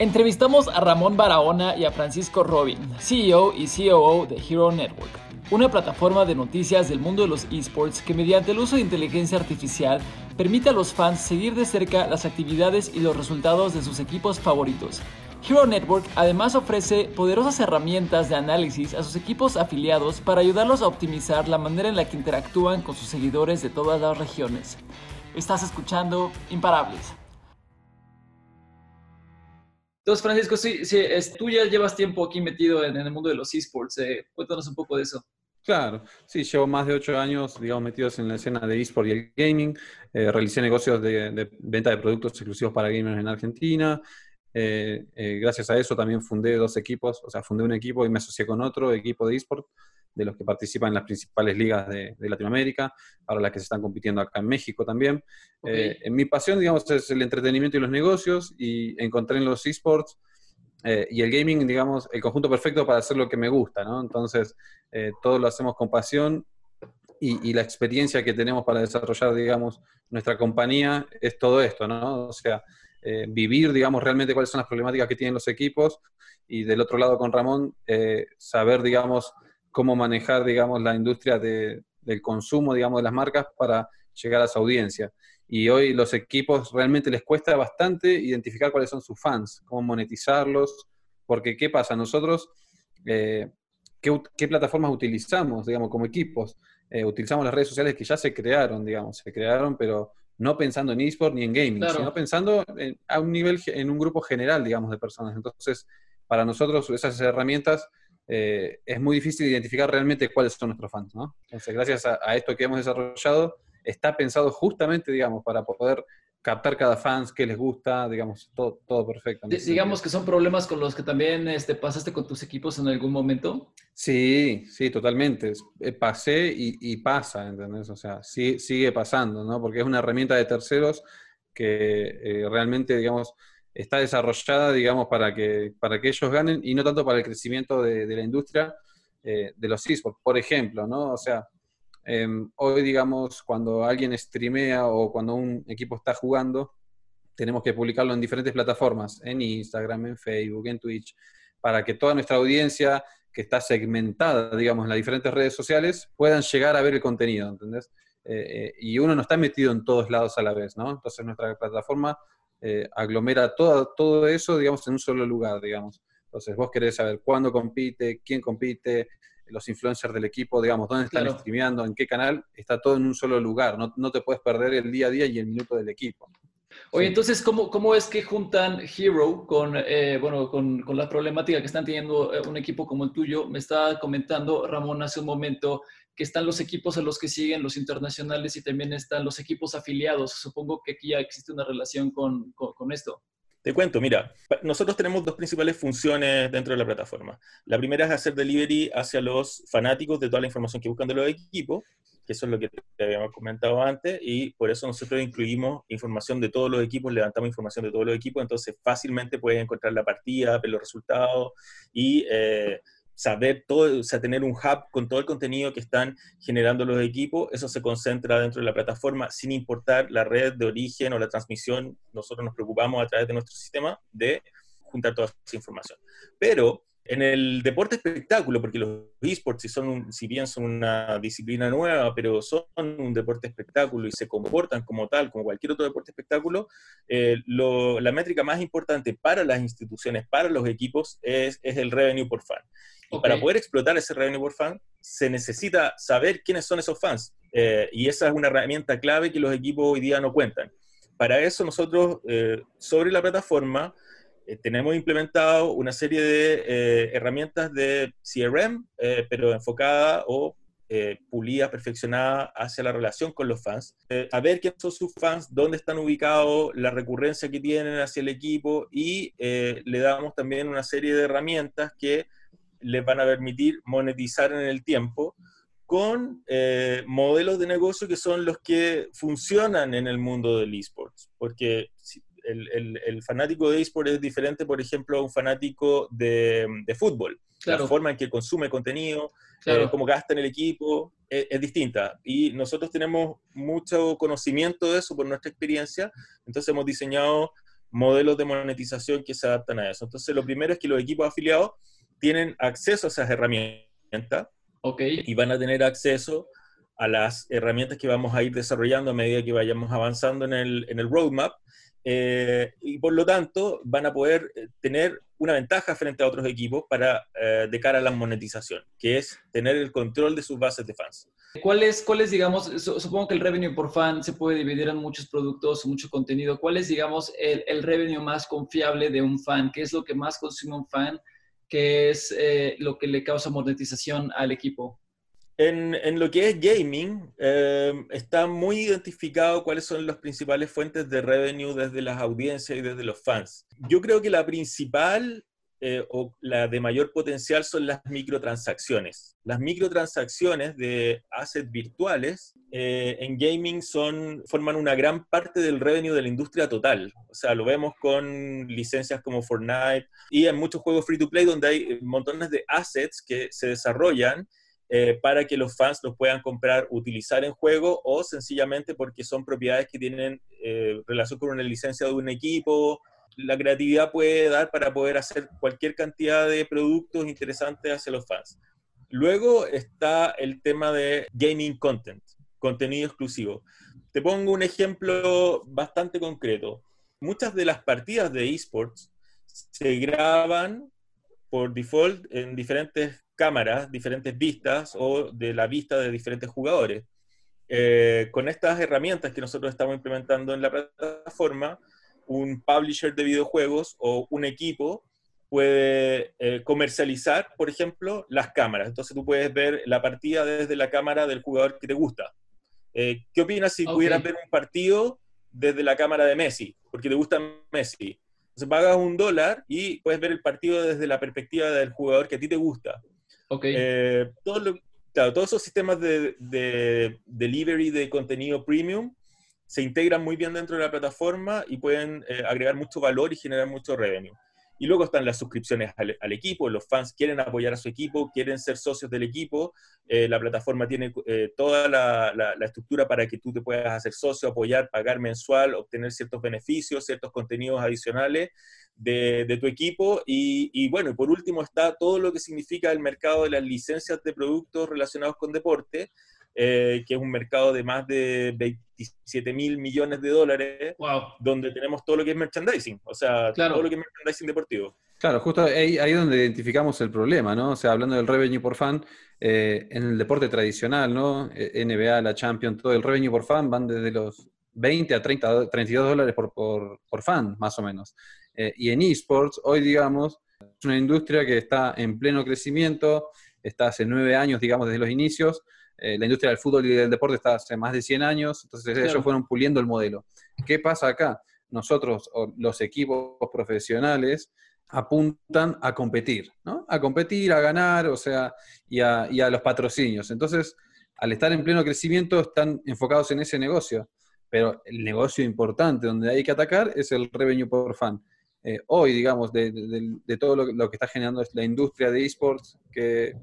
Entrevistamos a Ramón Barahona y a Francisco Robin, CEO y COO de Hero Network, una plataforma de noticias del mundo de los esports que mediante el uso de inteligencia artificial permite a los fans seguir de cerca las actividades y los resultados de sus equipos favoritos. Hero Network además ofrece poderosas herramientas de análisis a sus equipos afiliados para ayudarlos a optimizar la manera en la que interactúan con sus seguidores de todas las regiones. Estás escuchando Imparables. Entonces, Francisco, sí, sí tú ya llevas tiempo aquí metido en, el mundo de los esports. Eh, cuéntanos un poco de eso. Claro, sí, llevo más de ocho años, metidos en la escena de esports y el gaming. Eh, realicé negocios de, venta de productos exclusivos para gamers en Argentina. Eh, gracias a eso también fundé dos equipos, o sea, fundé un equipo y me asocié con otro equipo de esports de los que participan en las principales ligas de, Latinoamérica, ahora las que se están compitiendo acá en México también. Eh, en mi pasión, digamos, es el entretenimiento y los negocios y encontré en los esports eh, y el gaming, digamos, el conjunto perfecto para hacer lo que me gusta, ¿no? Entonces, eh, todo lo hacemos con pasión y, y, la experiencia que tenemos para desarrollar, digamos, nuestra compañía es todo esto, ¿no? O sea, vivir, digamos, realmente cuáles son las problemáticas que tienen los equipos y del otro lado con Ramón, saber, digamos, cómo manejar, digamos, la industria del consumo, digamos, de las marcas para llegar a su audiencia. Y hoy los equipos realmente les cuesta bastante identificar cuáles son sus fans, cómo monetizarlos, porque ¿qué pasa? Nosotros, eh, ¿qué, plataformas utilizamos, digamos, como equipos? Eh, utilizamos las redes sociales que ya se crearon, digamos, se crearon, pero no pensando en eSport ni en gaming, sino pensando a un nivel, en un grupo general, digamos, de personas. Entonces, para nosotros esas herramientas eh, es muy difícil identificar realmente cuáles son nuestros fans, ¿no? Entonces, gracias a, esto que hemos desarrollado, está pensado justamente, digamos, para poder captar cada fans, qué les gusta, digamos, todo, todo perfecto. digamos que son problemas con los que también este, pasaste con tus equipos en algún momento. Sí, sí, totalmente. Eh, pasé y, pasa, ¿entendés? O sea, sí, sigue pasando, ¿no? Porque es una herramienta de terceros que eh, realmente, digamos, está desarrollada, digamos, para que, para que ellos ganen y no tanto para el crecimiento de, la industria eh, de los esports. Por ejemplo, ¿no? O sea, em, hoy, digamos, cuando alguien streamea o cuando un equipo está jugando, tenemos que publicarlo en diferentes plataformas, en Instagram, en Facebook, en Twitch, para que toda nuestra audiencia que está segmentada, digamos, en las diferentes redes sociales, puedan llegar a ver el contenido, ¿entendés? Eh, eh, y uno no está metido en todos lados a la vez, ¿no? Entonces nuestra plataforma eh, aglomera todo, todo eso, digamos, en un solo lugar, digamos. Entonces, vos querés saber cuándo compite, quién compite, los influencers del equipo, digamos, dónde están streameando, en qué canal, está todo en un solo lugar. No, no, te puedes perder el día a día y el minuto del equipo. Oye, entonces, ¿cómo, ¿cómo, es que juntan Hero con, eh, bueno, con, con, la problemática que están teniendo eh, un equipo como el tuyo? Me estaba comentando Ramón hace un momento que están los equipos a los que siguen los internacionales y también están los equipos afiliados. Supongo que aquí ya existe una relación con, con, esto. Te cuento, mira, nosotros tenemos dos principales funciones dentro de la plataforma. La primera es hacer delivery hacia los fanáticos de toda la información que buscan de los equipos, que eso es lo que te habíamos comentado antes, y por eso nosotros incluimos información de todos los equipos, levantamos información de todos los equipos, entonces fácilmente puedes encontrar la partida, ver los resultados y eh, saber todo, o sea, tener un hub con todo el contenido que están generando los equipos, eso se concentra dentro de la plataforma sin importar la red de origen o la transmisión. Nosotros nos preocupamos a través de nuestro sistema de juntar toda esa información. Pero en el deporte espectáculo, porque los esports, si, son si bien son una disciplina nueva, pero son un deporte espectáculo y se comportan como tal, como cualquier otro deporte espectáculo, eh, la métrica más importante para las instituciones, para los equipos, es, es el revenue por fan. Y para poder explotar ese revenue por fan, se necesita saber quiénes son esos fans. Eh, y esa es una herramienta clave que los equipos hoy día no cuentan. Para eso nosotros, eh, sobre la plataforma, eh, tenemos implementado una serie de eh, herramientas de CRM, eh, pero enfocada o pulida, perfeccionada hacia la relación con los fans, a ver quiénes son sus fans, dónde están ubicados, la recurrencia que tienen hacia el equipo y le damos también una serie de herramientas que les van a permitir monetizar en el tiempo con modelos de negocio que son los que funcionan en el mundo del esports. Porque el, fanático de eSport es diferente, por ejemplo, a un fanático de, fútbol. La forma en que consume contenido, eh, cómo gasta en el equipo, es, es, distinta. Y nosotros tenemos mucho conocimiento de eso por nuestra experiencia, entonces hemos diseñado modelos de monetización que se adaptan a eso. Entonces, lo primero es que los equipos afiliados tienen acceso a esas herramientas okay. y van a tener acceso a las herramientas que vamos a ir desarrollando a medida que vayamos avanzando en el, en el roadmap. Eh, y por lo tanto van a poder eh, tener una ventaja frente a otros equipos para, eh, de cara a la monetización, que es tener el control de sus bases de fans. ¿Cuál es, cuál es, digamos, supongo que el revenue por fan se puede dividir en muchos productos, mucho contenido. ¿Cuál es, digamos, el, el revenue más confiable de un fan? ¿Qué es lo que más consume un fan? ¿Qué es lo que le causa monetización al equipo? En, lo que es gaming, em, está muy identificado cuáles son las principales fuentes de revenue desde las audiencias y desde los fans. Yo creo que la principal eh, o la de mayor potencial son las microtransacciones. Las microtransacciones de assets virtuales eh, en gaming son, forman una gran parte del revenue de la industria total. O sea, lo vemos con licencias como Fortnite y en muchos juegos free to play donde hay montones de assets que se desarrollan eh, para que los fans los puedan comprar, utilizar en juego o sencillamente porque son propiedades que tienen eh, relación con una licencia de un equipo. La creatividad puede dar para poder hacer cualquier cantidad de productos interesantes hacia los fans. Luego está el tema de gaming content, contenido exclusivo. Te pongo un ejemplo bastante concreto. Muchas de las partidas de esports se graban por default en diferentes cámaras, diferentes vistas o de la vista de diferentes jugadores. Eh, con estas herramientas que nosotros estamos implementando en la plataforma, un publisher de videojuegos o un equipo puede eh, comercializar, por ejemplo, las cámaras. Entonces tú puedes ver la partida desde la cámara del jugador que te gusta. Eh, ¿Qué opinas si pudieras ver un partido desde la cámara de Messi? Porque te gusta Messi. Entonces pagas un dólar y puedes ver el partido desde la perspectiva del jugador que a ti te gusta. Eh, todo todos esos sistemas de, delivery de contenido premium se integran muy bien dentro de la plataforma y pueden eh, agregar mucho valor y generar mucho revenue. Y luego están las suscripciones al, equipo, los fans quieren apoyar a su equipo, quieren ser socios del equipo, eh, la plataforma tiene toda la, la, estructura para que tú te puedas hacer socio, apoyar, pagar mensual, obtener ciertos beneficios, ciertos contenidos adicionales de, tu equipo. Y, bueno, y por último está todo lo que significa el mercado de las licencias de productos relacionados con deporte, eh, que es un mercado de más de 27 mil millones de dólares, donde tenemos todo lo que es merchandising, o sea, todo lo que es merchandising deportivo. Claro, justo ahí, ahí donde identificamos el problema, ¿no? O sea, hablando del revenue por fan, eh, en el deporte tradicional, ¿no? Eh, NBA, la Champions, todo el revenue por fan van desde los 20 a 30, 32 dólares por, por, por fan, más o menos. Eh, y en esports, hoy digamos, es una industria que está en pleno crecimiento, está hace nueve años, digamos, desde los inicios. Eh, la industria del fútbol y del deporte está hace más de 100 años, entonces ellos fueron puliendo el modelo. ¿Qué pasa acá? Nosotros, los equipos profesionales, apuntan a competir, ¿no? A competir, a ganar, o sea, y a, y a los patrocinios. Entonces, al estar en pleno crecimiento, están enfocados en ese negocio. Pero el negocio importante donde hay que atacar es el revenue por fan. Eh, hoy, digamos, de, todo lo, que está generando la industria de esports, que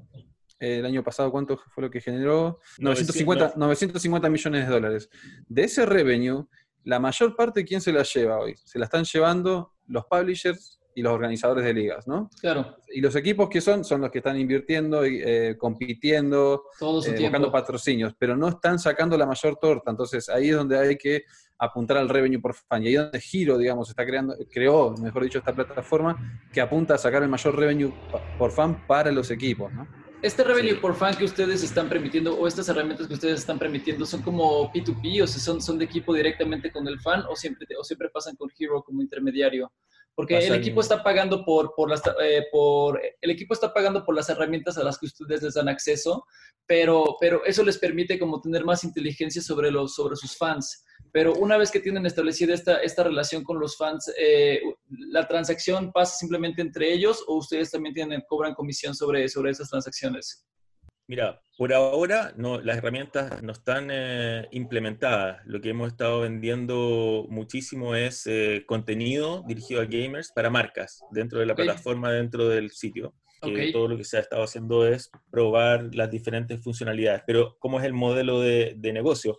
eh, el año pasado, ¿cuánto fue lo que generó? 950, 950 millones de dólares. De ese revenue, la mayor parte, ¿quién se la lleva hoy? Se la están llevando los publishers y los organizadores de ligas, ¿no? Claro. Y los equipos que son, son los que están invirtiendo, eh, compitiendo, eh, buscando patrocinios, pero no están sacando la mayor torta. Entonces ahí es donde hay que apuntar al revenue por fan. Y ahí donde Giro, digamos, está creando, creó, mejor dicho, esta plataforma que apunta a sacar el mayor revenue por fan para los equipos, ¿no? Este revenue por fan que ustedes están permitiendo o estas herramientas que ustedes están permitiendo son como P2P o son, son de equipo directamente con el fan o siempre, o siempre pasan con Hero como intermediario. Porque el equipo está pagando por, por, las, eh, por, el equipo está pagando por las herramientas a las que ustedes les dan acceso, pero, pero eso les permite como tener más inteligencia sobre, los, sobre sus fans. Pero una vez que tienen establecida esta, esta relación con los fans, eh, ¿la transacción pasa simplemente entre ellos o ustedes también tienen, cobran comisión sobre, sobre esas transacciones? Mira, por ahora no, las herramientas no están eh, implementadas. Lo que hemos estado vendiendo muchísimo es eh, contenido dirigido a gamers para marcas dentro de la plataforma, dentro del sitio. todo lo que se ha estado haciendo es probar las diferentes funcionalidades. Pero, ¿cómo es el modelo de, negocio?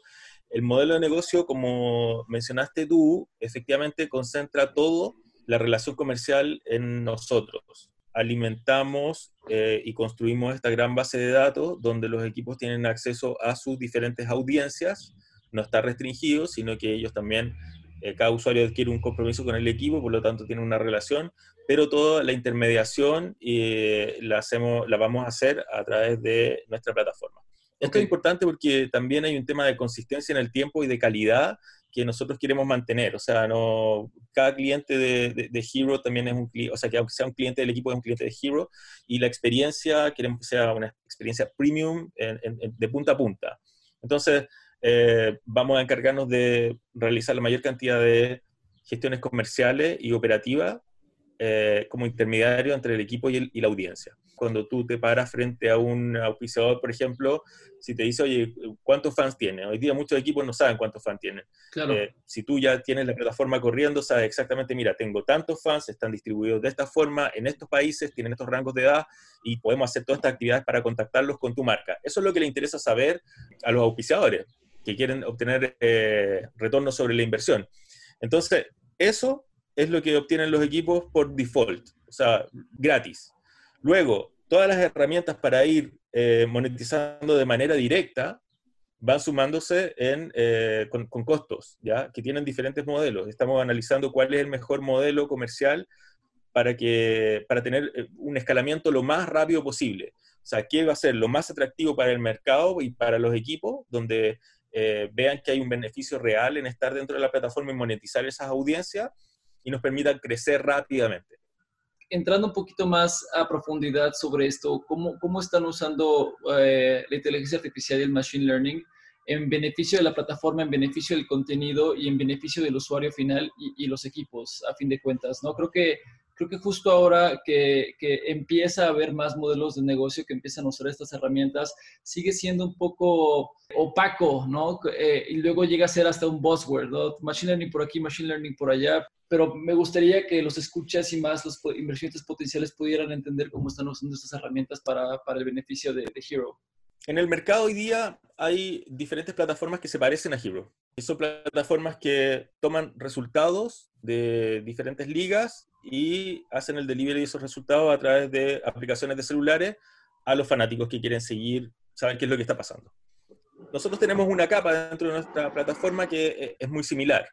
el modelo de negocio, como mencionaste tú, efectivamente concentra todo la relación comercial en nosotros. Alimentamos eh, y construimos esta gran base de datos donde los equipos tienen acceso a sus diferentes audiencias. No está restringido, sino que ellos también, eh, cada usuario adquiere un compromiso con el equipo, por lo tanto tiene una relación, pero toda la intermediación eh, la, hacemos, la vamos a hacer a través de nuestra plataforma. Esto es importante porque también hay un tema de consistencia en el tiempo y de calidad que nosotros queremos mantener. O sea, no, cada cliente de, de, Hero también es un cliente, o sea, que aunque sea un cliente del equipo es un cliente de Hero, y la experiencia queremos que sea una experiencia premium de punta a punta. Entonces, eh, vamos a encargarnos de realizar la mayor cantidad de gestiones comerciales y operativas eh, como intermediario entre el equipo y, la audiencia. Cuando tú te paras frente a un auspiciador, por ejemplo, si te dice, oye, ¿cuántos fans tiene? Hoy día muchos equipos no saben cuántos fans tienen. Claro. Eh, si tú ya tienes la plataforma corriendo, sabes exactamente, mira, tengo tantos fans, están distribuidos de esta forma, en estos países, tienen estos rangos de edad y podemos hacer todas estas actividades para contactarlos con tu marca. Eso es lo que le interesa saber a los auspiciadores que quieren obtener eh, retorno sobre la inversión. Entonces, eso es lo que obtienen los equipos por default, o sea, gratis. Luego, todas las herramientas para ir eh, monetizando de manera directa van sumándose en, eh, con, costos, ¿ya? que tienen diferentes modelos. Estamos analizando cuál es el mejor modelo comercial para, que, para tener eh, un escalamiento lo más rápido posible. O sea, qué va a ser lo más atractivo para el mercado y para los equipos, donde vean que hay un beneficio real en estar dentro de la plataforma y monetizar esas audiencias, y nos permitan crecer rápidamente. Entrando un poquito más a profundidad sobre esto, ¿cómo, cómo están usando eh, la inteligencia artificial y el machine learning en beneficio de la plataforma, en beneficio del contenido y en beneficio del usuario final y, y los equipos, a fin de cuentas? ¿no? Creo que creo que justo ahora que, que, empieza a haber más modelos de negocio que empiezan a usar estas herramientas, sigue siendo un poco opaco, ¿no? Eh, y luego llega a ser hasta un buzzword, ¿no? Machine learning por aquí, machine learning por allá, pero me gustaría que los escuchas y más los inversionistas potenciales pudieran entender cómo están usando estas herramientas para, para el beneficio de, de Hero. En el mercado hoy día hay diferentes plataformas que se parecen a Hero. Son plataformas que toman resultados de diferentes ligas y hacen el delivery de esos resultados a través de aplicaciones de celulares a los fanáticos que quieren seguir, saber qué es lo que está pasando. Nosotros tenemos una capa dentro de nuestra plataforma que eh, es muy similar,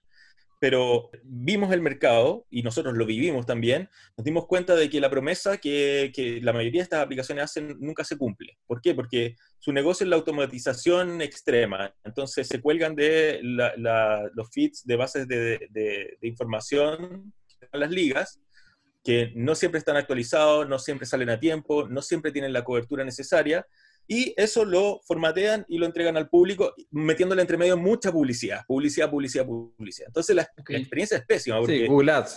pero vimos el mercado y nosotros lo vivimos también, nos dimos cuenta de que la promesa que, que la mayoría de estas aplicaciones hacen nunca se cumple. ¿Por qué? Porque su negocio es la automatización extrema, entonces se cuelgan de los feeds de bases de, de, de información las ligas, que no siempre están actualizados, no siempre salen a tiempo, no siempre tienen la cobertura necesaria, y eso lo formatean y lo entregan al público, metiéndole entre medio mucha publicidad, publicidad, publicidad, publicidad. Entonces la, experiencia es pésima, porque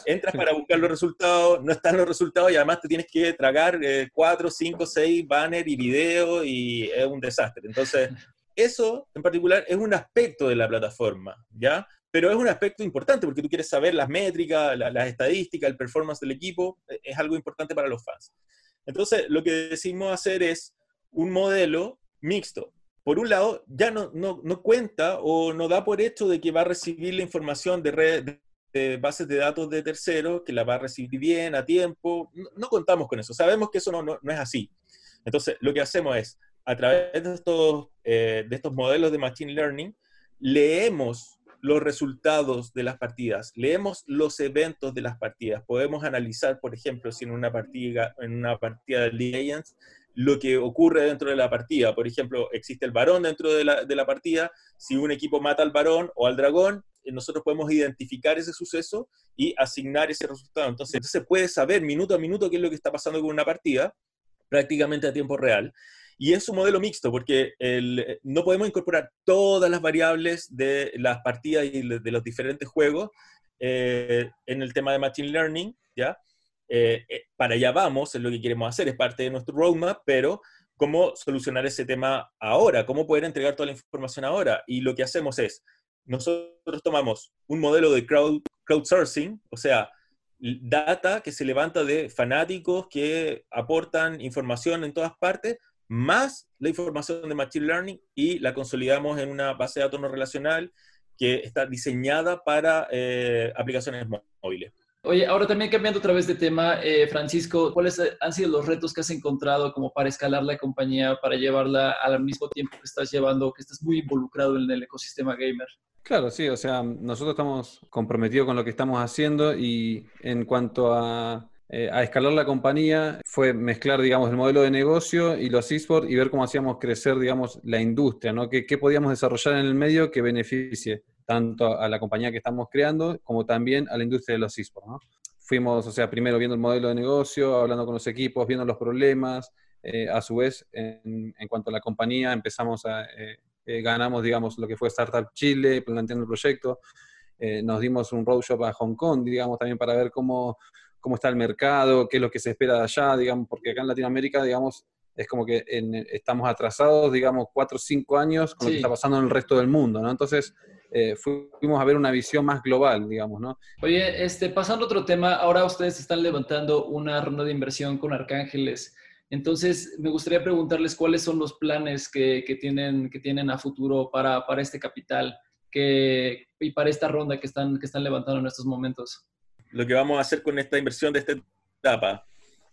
entras para buscar los resultados, no están los resultados y además te tienes que tragar eh, cuatro, cinco, seis banners y videos y es un desastre. Entonces, eso en particular es un aspecto de la plataforma, ¿ya? pero es un aspecto importante porque tú quieres saber las métricas, las estadísticas, el performance del equipo, e, es algo importante para los fans. Entonces, lo que decimos hacer es un modelo mixto. Por un lado, ya no, no, no cuenta o no da por hecho de que va a recibir la información de, red, de bases de datos de terceros, que la va a recibir bien, a tiempo. No, contamos con eso. Sabemos que eso no, no, es así. Entonces, lo que hacemos es, a través de estos, eh, de estos modelos de Machine Learning, leemos los resultados de las partidas, leemos los eventos de las partidas, podemos analizar, por ejemplo, si en una partida, en una partida de Legends, lo que ocurre dentro de la partida. Por ejemplo, existe el varón dentro de la, de la partida, si un equipo mata al varón o al dragón, eh, nosotros podemos identificar ese suceso y asignar ese resultado. Entonces, se puede saber minuto a minuto qué es lo que está pasando con una partida, prácticamente a tiempo real. Y es un modelo mixto, porque no podemos incorporar todas las variables de las partidas y de los diferentes juegos eh, en el tema de Machine Learning, ¿ya? Eh, eh, para allá vamos, es lo que queremos hacer, es parte de nuestro roadmap, pero cómo solucionar ese tema ahora, cómo poder entregar toda la información ahora. Y lo que hacemos es, nosotros tomamos un modelo de crowd, crowdsourcing, o sea, data que se levanta de fanáticos que aportan información en todas partes, más la información de Machine Learning y la consolidamos en una base de datos no relacional que está diseñada para eh, aplicaciones móviles. Oye, ahora también cambiando otra vez de tema, eh, Francisco, ¿cuáles han sido los retos que has encontrado como para escalar la compañía, para llevarla al mismo tiempo que estás llevando, que estás muy involucrado en el ecosistema gamer? Claro, sí, o sea, nosotros estamos comprometidos con lo que estamos haciendo y en cuanto a, eh, a escalar la compañía fue mezclar, digamos, el modelo de negocio y los esports y ver cómo hacíamos crecer, digamos, la industria, ¿no? ¿Qué, qué podíamos desarrollar en el medio que beneficie? Tanto a la compañía que estamos creando como también a la industria de los esports. ¿no? Fuimos, o sea, primero viendo el modelo de negocio, hablando con los equipos, viendo los problemas. Eh, a su vez, en, cuanto a la compañía, empezamos a, eh, eh, ganamos, digamos, lo que fue Startup Chile, planteando el proyecto. nos dimos un roadshow a Hong Kong, digamos, también para ver cómo, cómo está el mercado, qué es lo que se espera de allá, digamos, porque acá en Latinoamérica, digamos, es como que estamos atrasados, digamos, cuatro o cinco años con lo que está pasando en el resto del mundo, ¿no? Entonces, eh, fuimos a ver una visión más global, digamos, ¿no? Oye, este, pasando a otro tema, ahora ustedes están levantando una ronda de inversión con Arcángeles. Entonces, me gustaría preguntarles cuáles son los planes que, tienen, que tienen a futuro para, para este capital que, y para esta ronda que están, que están levantando en estos momentos. Lo que vamos a hacer con esta inversión de esta etapa,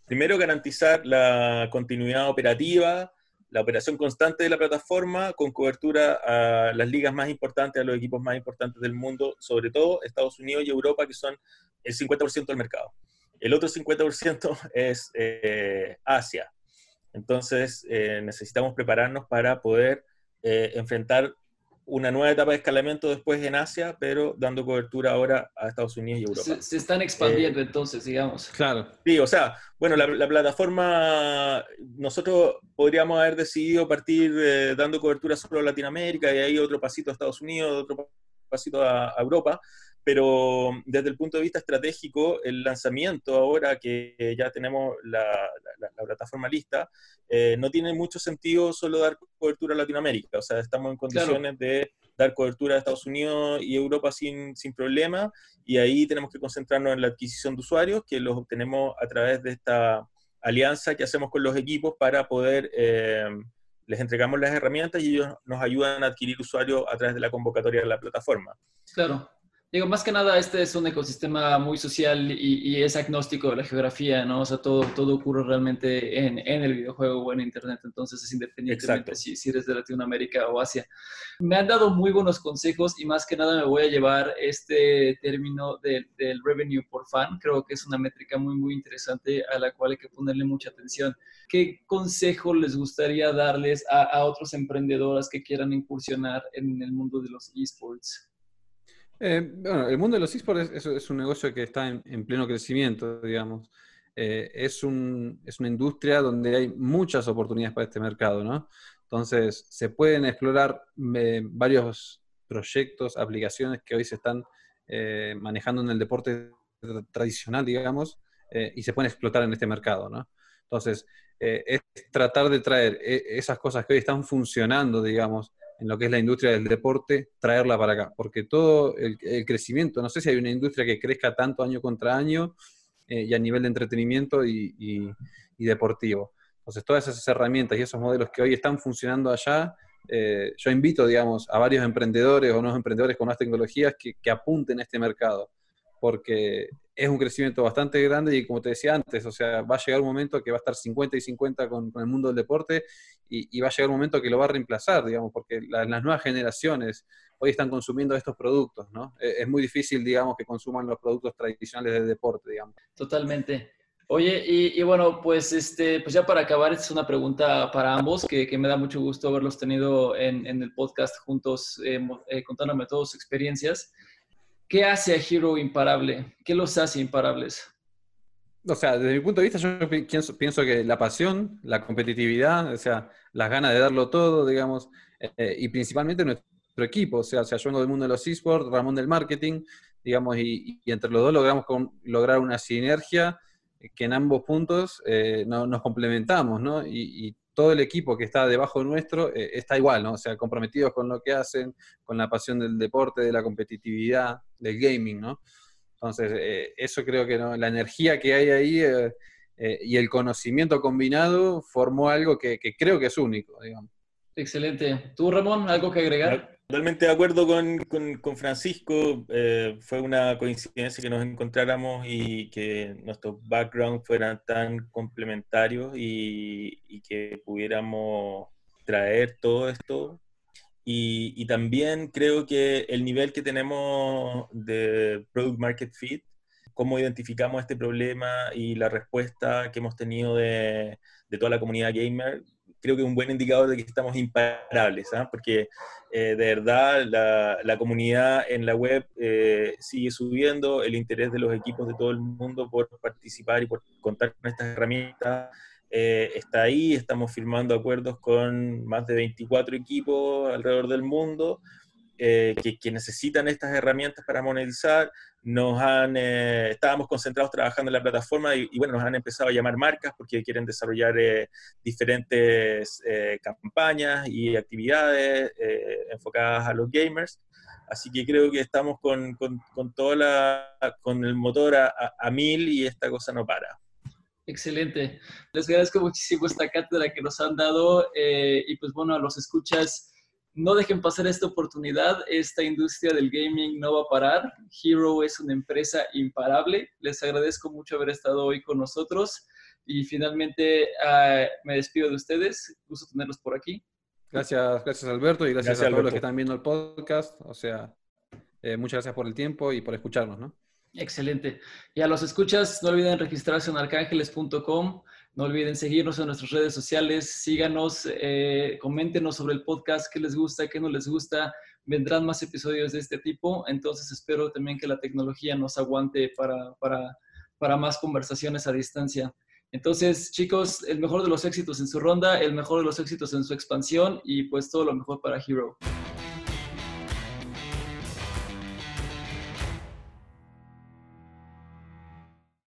primero garantizar la continuidad operativa, la operación constante de la plataforma con cobertura a las ligas más importantes, a los equipos más importantes del mundo, sobre todo Estados Unidos y Europa, que son el 50% del mercado. El otro 50% es eh, Asia. Entonces, eh, necesitamos prepararnos para poder eh, enfrentar una nueva etapa de escalamiento después en Asia, pero dando cobertura ahora a Estados Unidos y Europa. Se, están expandiendo eh, entonces, digamos. Claro. Sí, o sea, bueno, la, plataforma, nosotros podríamos haber decidido partir eh, dando cobertura solo a Latinoamérica y ahí otro pasito a Estados Unidos, otro pasito a, Europa, pero desde el punto de vista estratégico, el lanzamiento ahora que ya tenemos la, plataforma lista, eh, no tiene mucho sentido solo dar cobertura a Latinoamérica, o sea, estamos en condiciones de dar cobertura a Estados Unidos y Europa sin, sin problema, y ahí tenemos que concentrarnos en la adquisición de usuarios, que los obtenemos a través de esta alianza que hacemos con los equipos para poder... Eh, les entregamos las herramientas y ellos nos ayudan a adquirir usuarios a través de la convocatoria de la plataforma. Claro. Digo, más que nada, este es un ecosistema muy social y, es agnóstico de la geografía, ¿no? O sea, todo, todo ocurre realmente en, en el videojuego o en Internet, entonces es independientemente si, si, eres de Latinoamérica o Asia. Me han dado muy buenos consejos y más que nada me voy a llevar este término del revenue por fan. Creo que es una métrica muy, muy interesante a la cual hay que ponerle mucha atención. ¿Qué consejo les gustaría darles a, a otros emprendedores que quieran incursionar en el mundo de los esports? Eh, bueno, el mundo de los esports es, un negocio que está en, pleno crecimiento, digamos. Eh, es, un, es, una industria donde hay muchas oportunidades para este mercado, ¿no? Entonces, se pueden explorar eh, varios proyectos, aplicaciones que hoy se están manejando en el deporte tradicional, digamos, y se pueden explotar en este mercado, ¿no? Entonces, es tratar de traer esas cosas que hoy están funcionando, digamos, en lo que es la industria del deporte, traerla para acá, porque todo el, crecimiento, no sé si hay una industria que crezca tanto año contra año eh, y a nivel de entretenimiento y, deportivo. Entonces, todas esas herramientas y esos modelos que hoy están funcionando allá, eh, yo invito, digamos, a varios emprendedores o nuevos emprendedores con nuevas tecnologías que, que apunten a este mercado porque es un crecimiento bastante grande y como te decía antes, o sea, va a llegar un momento que va a estar 50 y 50 con, el mundo del deporte y, va a llegar un momento que lo va a reemplazar, digamos, porque las nuevas generaciones hoy están consumiendo estos productos, ¿no? E, es, muy difícil, digamos, que consuman los productos tradicionales del deporte, digamos. Totalmente. Oye, y, bueno, pues, este, pues ya para acabar, esta es una pregunta para ambos, que, me da mucho gusto haberlos tenido en, el podcast juntos, eh, eh, contándome todas sus experiencias. ¿Qué hace a Hero imparable? ¿Qué los hace imparables? O sea, desde mi punto de vista, yo pienso, que la pasión, la competitividad, o sea, las ganas de darlo todo, digamos, eh, y principalmente nuestro equipo, o sea, o yo vengo del mundo de los esports, Ramón del marketing, digamos, y, entre los dos logramos lograr una sinergia que en ambos puntos eh, nos complementamos, ¿no? Todo el equipo que está debajo nuestro eh, está igual, ¿no? O sea, comprometidos con lo que hacen, con la pasión del deporte, de la competitividad, del gaming, ¿no? Entonces, eh, eso creo que la energía que hay ahí eh, eh, y el conocimiento combinado formó algo que, creo que es único, digamos. Excelente. ¿Tú, Ramón, algo que agregar? Totalmente de acuerdo con, Francisco. Eh, fue una coincidencia que nos encontráramos y que nuestros backgrounds fueran tan complementarios y, que pudiéramos traer todo esto. Y, y, también creo que el nivel que tenemos de Product Market Fit cómo identificamos este problema y la respuesta que hemos tenido de, toda la comunidad gamer, creo que es un buen indicador de que estamos imparables, ¿ah? porque eh, de verdad la, comunidad en la web eh, sigue subiendo, el interés de los equipos de todo el mundo por participar y por contar con estas herramientas eh, está ahí, estamos firmando acuerdos con más de 24 equipos alrededor del mundo que, que, necesitan estas herramientas para monetizar nos han, eh, estábamos concentrados trabajando en la plataforma y, bueno, nos han empezado a llamar marcas porque quieren desarrollar eh, diferentes eh, campañas y actividades enfocadas a los gamers. Así que creo que estamos con, con, con toda la, con el motor a, a, mil y esta cosa no para. Excelente. Les agradezco muchísimo esta cátedra que nos han dado y pues bueno, a los escuchas no dejen pasar esta oportunidad. Esta industria del gaming no va a parar. Hero es una empresa imparable. Les agradezco mucho haber estado hoy con nosotros. Y finalmente ah, me despido de ustedes. Gusto tenerlos por aquí. Gracias, gracias Alberto y gracias, a todos los que están viendo el podcast. O sea, eh, muchas gracias por el tiempo y por escucharnos, ¿no? Excelente. Y a los escuchas, no olviden registrarse en arcángeles.com. No olviden seguirnos en nuestras redes sociales, síganos, eh, coméntenos sobre el podcast, qué les gusta, qué no les gusta. Vendrán más episodios de este tipo, entonces espero también que la tecnología nos aguante para, para, para más conversaciones a distancia. Entonces, chicos, el mejor de los éxitos en su ronda, el mejor de los éxitos en su expansión y pues todo lo mejor para Hero.